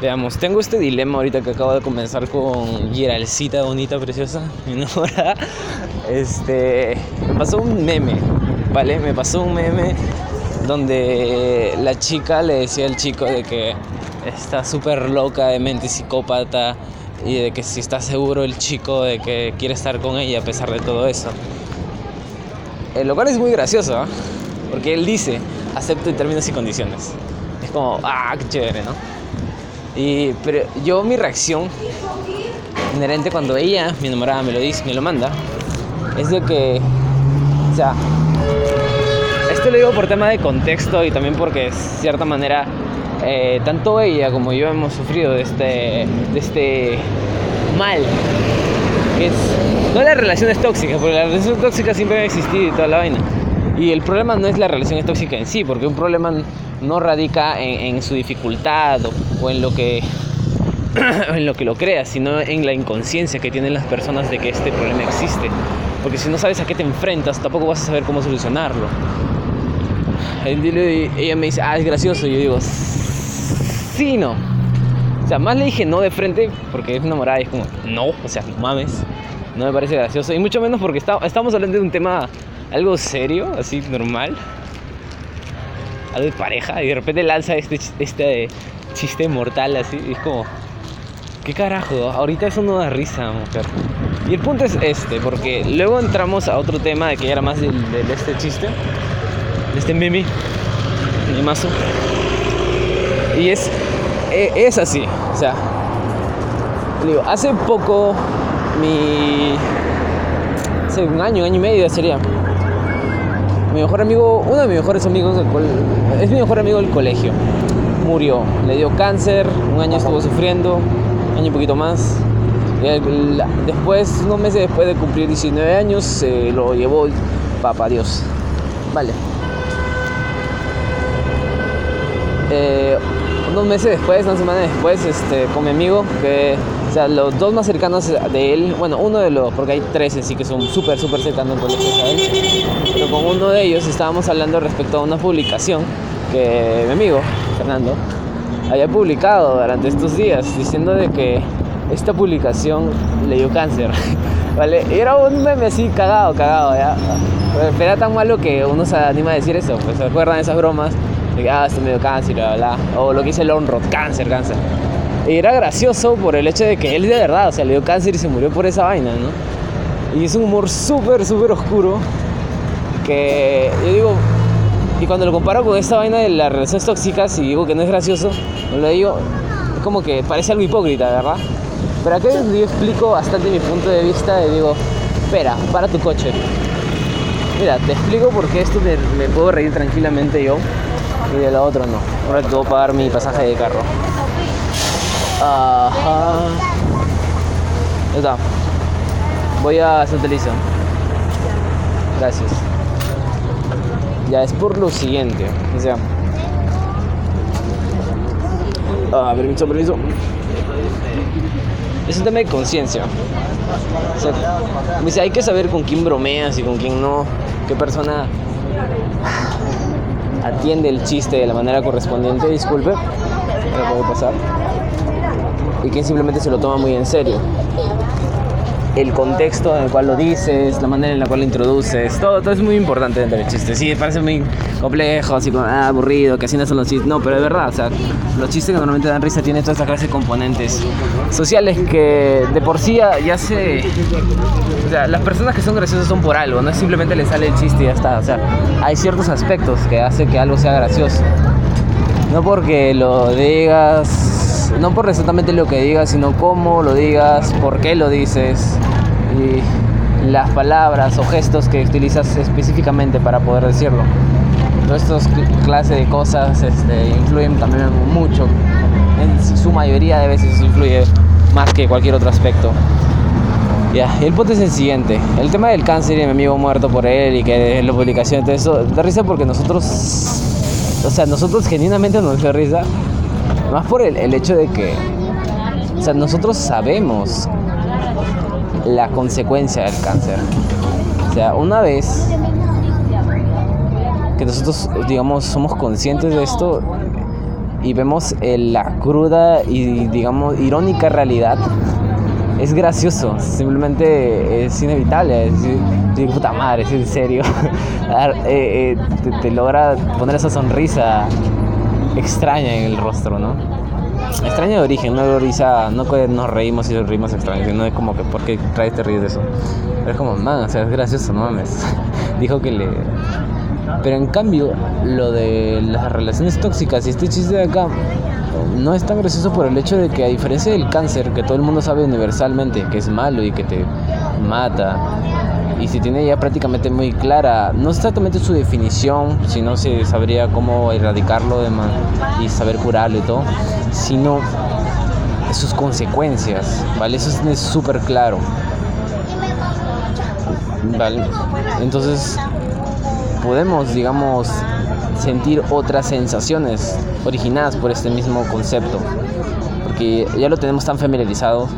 Veamos, tengo este dilema ahorita que acabo de comenzar con Geralcita bonita, preciosa, enamorada. Este, me pasó un meme, ¿vale? Me pasó un meme donde la chica le decía al chico de que está súper loca de mente psicópata y de que si está seguro el chico de que quiere estar con ella a pesar de todo eso. El eh, cual es muy gracioso, ¿eh? porque él dice, acepto términos y condiciones. Es como, ah, qué chévere, ¿no? Y, pero yo mi reacción inherente cuando ella, mi enamorada, me lo dice, me lo manda, es de que, o sea, esto lo digo por tema de contexto y también porque de cierta manera eh, tanto ella como yo hemos sufrido de este, de este mal. Que es, no las relaciones tóxicas, porque las relaciones tóxicas siempre han existido y toda la vaina. Y el problema no es la relación tóxica en sí, porque un problema no radica en, su dificultad o, en lo que en lo que lo crea, sino en la inconsciencia que tienen las personas de que este problema existe. Porque si no sabes a qué te enfrentas, tampoco vas a saber cómo solucionarlo. Ella me dice, ah, es gracioso. Y yo digo, sí, no. O sea, más le dije no de frente porque es enamorada y es como, no, o sea, no mames. No me parece gracioso. Y mucho menos porque estamos hablando de un tema algo serio, así normal. Algo de pareja. Y de repente lanza este, este chiste mortal así. Y es como, ¿qué carajo? Ahorita eso no da risa, mujer. Y el punto es este, porque luego entramos a otro tema de que era más de, este chiste. De este mimi. mazo Y es e, es así. O sea, digo, hace poco, mi. Hace un año, año y medio sería. Mi mejor amigo, uno de mis mejores amigos del es mi mejor amigo del colegio. Murió, le dio cáncer, un año estuvo sufriendo, un año y poquito más. Después, unos meses después de cumplir 19 años, se lo llevó papá Dios. Vale. Eh, unos meses después, una semana después, este, con mi amigo, que, los dos más cercanos de él, bueno, uno de los, porque hay tres sí que son súper, súper cercanos colegio, ¿sabes? Pero con uno de ellos estábamos hablando respecto a una publicación que mi amigo, Fernando, había publicado durante estos días, diciendo de que esta publicación le dio cáncer, ¿vale? Y era un meme así cagado, cagado. Pero era tan malo que uno se anima a decir eso, pues se acuerdan esas bromas de ah, este medio cáncer, bla, bla, o lo que dice Lonrod, cáncer, cáncer. Y era gracioso por el hecho de que él de verdad, o sea, le dio cáncer y se murió por esa vaina, ¿no? Y es un humor súper, súper oscuro que yo digo, y cuando lo comparo con esta vaina de las relaciones tóxicas y digo que no es gracioso, lo digo, es como que parece algo hipócrita, ¿verdad? Pero acá yo explico bastante mi punto de vista y digo, espera, para tu coche. Mira, te explico por qué esto me, puedo reír tranquilamente yo y de la otra no. Ahora tengo que pagar mi pasaje de carro. Ajá. Ya está. Voy a Santa Elisa. Gracias. Ya es por lo siguiente. O sea. Ah, permiso, permiso. Es un tema de conciencia. O sea, dice, hay que saber con quién bromeas y con quién no. Qué persona atiende el chiste de la manera correspondiente, disculpe, no puede pasar, y quien simplemente se lo toma muy en serio. El contexto en el cual lo dices, la manera en la cual lo introduces, todo, todo es muy importante dentro del chiste. Sí, parece muy complejo, así como ah, aburrido, que así no son los chistes. No, pero es verdad, o sea, los chistes que normalmente dan risa tienen toda esta clase de componentes sociales que de por sí ya se o sea, las personas que son graciosas son por algo, no es simplemente le sale el chiste y ya está. O sea, hay ciertos aspectos que hacen que algo sea gracioso. No porque lo digas, no por exactamente lo que digas, sino cómo lo digas, por qué lo dices y las palabras o gestos que utilizas específicamente para poder decirlo. Estas clases de cosas este, influyen también mucho. En su mayoría de veces influye más que cualquier otro aspecto. Ya, el punto es el siguiente. El tema del cáncer y mi amigo muerto por él y que la publicación de eso, da risa porque nosotros, o sea, nosotros genuinamente nos da risa. Más por el, el hecho de que, o sea, nosotros sabemos la consecuencia del cáncer. O sea, una vez que nosotros, digamos, somos conscientes de esto, y vemos la cruda y digamos irónica realidad, es gracioso, simplemente es inevitable. Puta madre, es en serio. Eh, eh, te, logra poner esa sonrisa extraña en el rostro, ¿no? Extraña de origen, no de risa, no nos reímos y nos reímos extraños, sino es como que, ¿por qué traes te ríes de eso? Es como, man, o sea, es gracioso, mames. Dijo que le. Pero en cambio, lo de las relaciones tóxicas y este chiste de acá no es tan gracioso por el hecho de que a diferencia del cáncer, que todo el mundo sabe universalmente que es malo y que te mata, y se tiene ya prácticamente muy clara, no exactamente su definición, sino se sabría cómo erradicarlo y saber curarlo y todo, sino sus consecuencias, ¿vale? Eso es súper claro. ¿Vale? Entonces, podemos, digamos, sentir otras sensaciones originadas por este mismo concepto, porque ya lo tenemos tan familiarizado.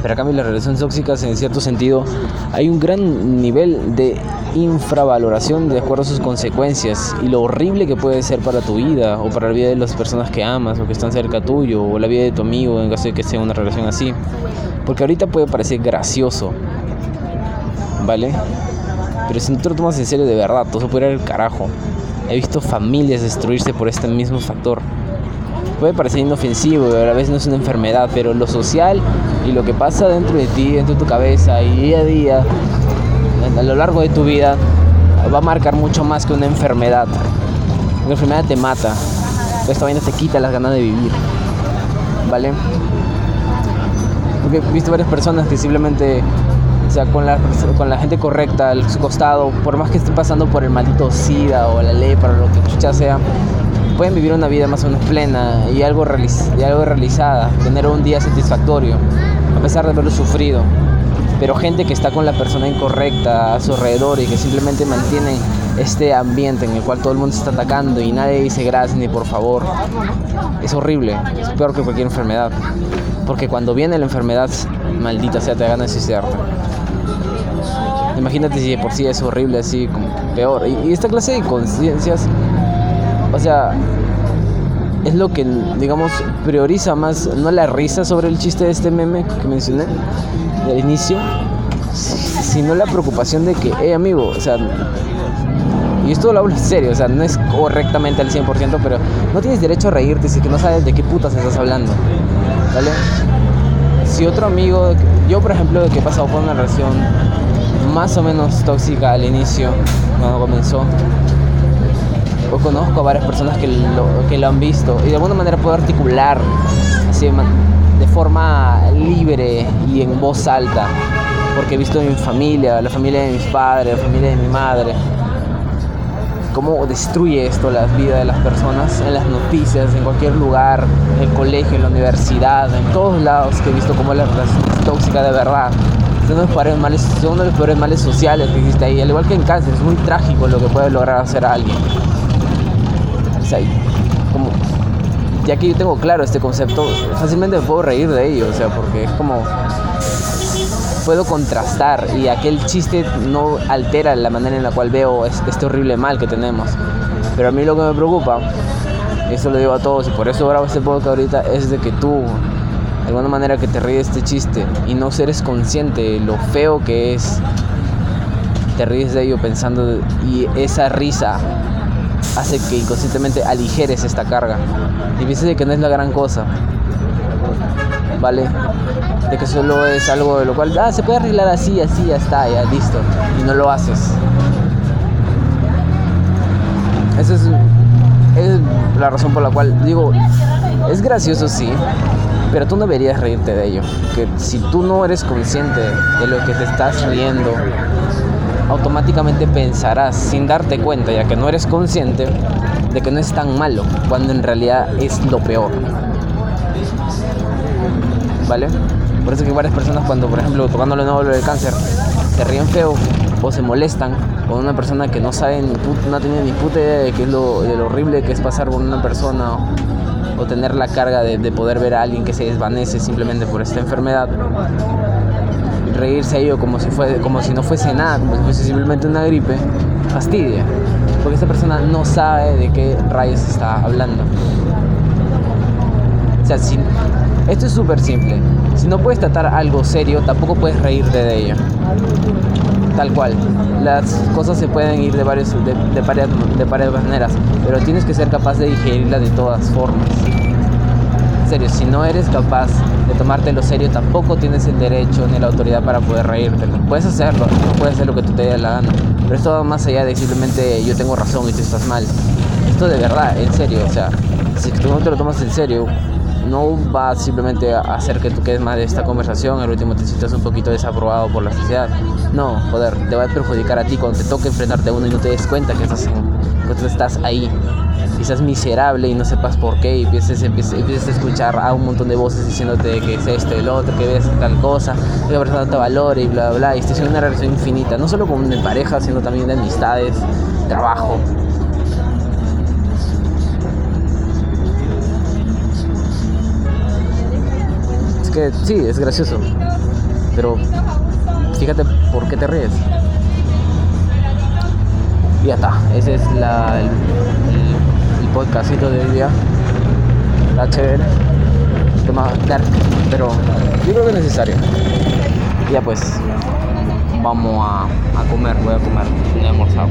Pero a cambio las relaciones tóxicas en cierto sentido hay un gran nivel de infravaloración de acuerdo a sus consecuencias y lo horrible que puede ser para tu vida o para la vida de las personas que amas o que están cerca tuyo o la vida de tu amigo en caso de que sea una relación así. Porque ahorita puede parecer gracioso, ¿vale? Pero si no te lo tomas en serio de verdad, todo se puede ir al carajo. He visto familias destruirse por este mismo factor. Puede parecer inofensivo, a la vez no es una enfermedad, pero lo social y lo que pasa dentro de ti, dentro de tu cabeza y día a día, a lo largo de tu vida, va a marcar mucho más que una enfermedad. Una enfermedad te mata, esta vaina te quita las ganas de vivir. ¿Vale? Porque he visto varias personas que simplemente o sea, con la, con la gente correcta al su costado, por más que esté pasando por el maldito SIDA o la lepra o lo que chucha sea, pueden vivir una vida más o menos plena y algo, y algo realizada, tener un día satisfactorio, a pesar de haberlo sufrido. Pero gente que está con la persona incorrecta a su alrededor y que simplemente mantiene este ambiente en el cual todo el mundo se está atacando y nadie dice gracias ni por favor, es horrible, es peor que cualquier enfermedad. Porque cuando viene la enfermedad, maldita sea, te da ganas de suicidarte. Imagínate si por sí es horrible, así como peor. Y, esta clase de conciencias, o sea, es lo que, digamos, prioriza más, no la risa sobre el chiste de este meme que mencioné al inicio, sino la preocupación de que, hey amigo, o sea, y esto lo hablo en serio, o sea, no es correctamente al 100%, pero no tienes derecho a reírte si que no sabes de qué putas estás hablando, ¿vale? Si otro amigo, yo por ejemplo, que he pasado por una relación más o menos tóxica al inicio, cuando comenzó. O conozco a varias personas que lo, que lo han visto y de alguna manera puedo articular así, de forma libre y en voz alta, porque he visto en mi familia, la familia de mis padres, la familia de mi madre, cómo destruye esto la vida de las personas en las noticias, en cualquier lugar, en el colegio, en la universidad, en todos lados que he visto cómo la relación es tóxica de verdad uno de los peores males, uno de sociales que existe ahí. Al igual que en cáncer, es muy trágico lo que puede lograr hacer a alguien. Sea, como, ya que yo tengo claro este concepto, fácilmente me puedo reír de ello, o sea, porque es como puedo contrastar y aquel chiste no altera la manera en la cual veo este horrible mal que tenemos. Pero a mí lo que me preocupa, eso lo digo a todos y por eso grabo este podcast ahorita, es de que tú de alguna manera que te ríes este chiste y no seres consciente de lo feo que es, te ríes de ello pensando y esa risa hace que inconscientemente aligeres esta carga y piensas de que no es la gran cosa, ¿vale? De que solo es algo de lo cual, ah, se puede arreglar así, así, ya está, ya listo, y no lo haces. Esa es, es la razón por la cual digo, es gracioso sí, pero tú no deberías reírte de ello. Que si tú no eres consciente de lo que te estás riendo, automáticamente pensarás sin darte cuenta, ya que no eres consciente, de que no es tan malo, cuando en realidad es lo peor. ¿Vale? Por eso que varias personas cuando, por ejemplo, tocando lo nuevo del cáncer, se ríen feo o se molestan con una persona que no sabe ni no ha tenido ni puta idea de qué es lo, horrible que es pasar con una persona o tener la carga de, poder ver a alguien que se desvanece simplemente por esta enfermedad reírse a ello como si, fue, como si no fuese nada, como si fuese simplemente una gripe, fastidia. porque esta persona no sabe de qué rayos está hablando. O sea, esto es súper simple. Si no puedes tratar algo serio, tampoco puedes reírte de ello. Tal cual. Las cosas se pueden ir de, varios, de, de, varias, de varias maneras, pero tienes que ser capaz de digerirla de todas formas. Serio, si no eres capaz de tomártelo serio, tampoco tienes el derecho ni la autoridad para poder reírtelo. Puedes hacerlo, no puedes hacer lo que tú te dé la gana, pero esto va más allá de simplemente yo tengo razón y tú estás mal. Esto de verdad, en serio, o sea, si tú no te lo tomas en serio, no va simplemente a hacer que tú quedes mal de esta conversación, al último te sientas un poquito desaprobado por la sociedad. No, joder, te va a perjudicar a ti cuando te toque enfrentarte a uno y no te des cuenta que estás, que estás ahí. Y estás miserable y no sepas por qué y empieces, empieces, a escuchar a un montón de voces diciéndote que es esto el otro, que ves tal cosa, que la persona te valore y bla, bla, bla. Y estás en una relación infinita, no solo con de pareja, sino también de amistades, trabajo. sí, es gracioso. Pero fíjate por qué te ríes. Y ya está. Ese es la, el, el, podcastito de día. Está chévere. Tema dark. Pero yo creo que es necesario. ya pues. Vamos a, a comer. Voy a comer. No he almorzado.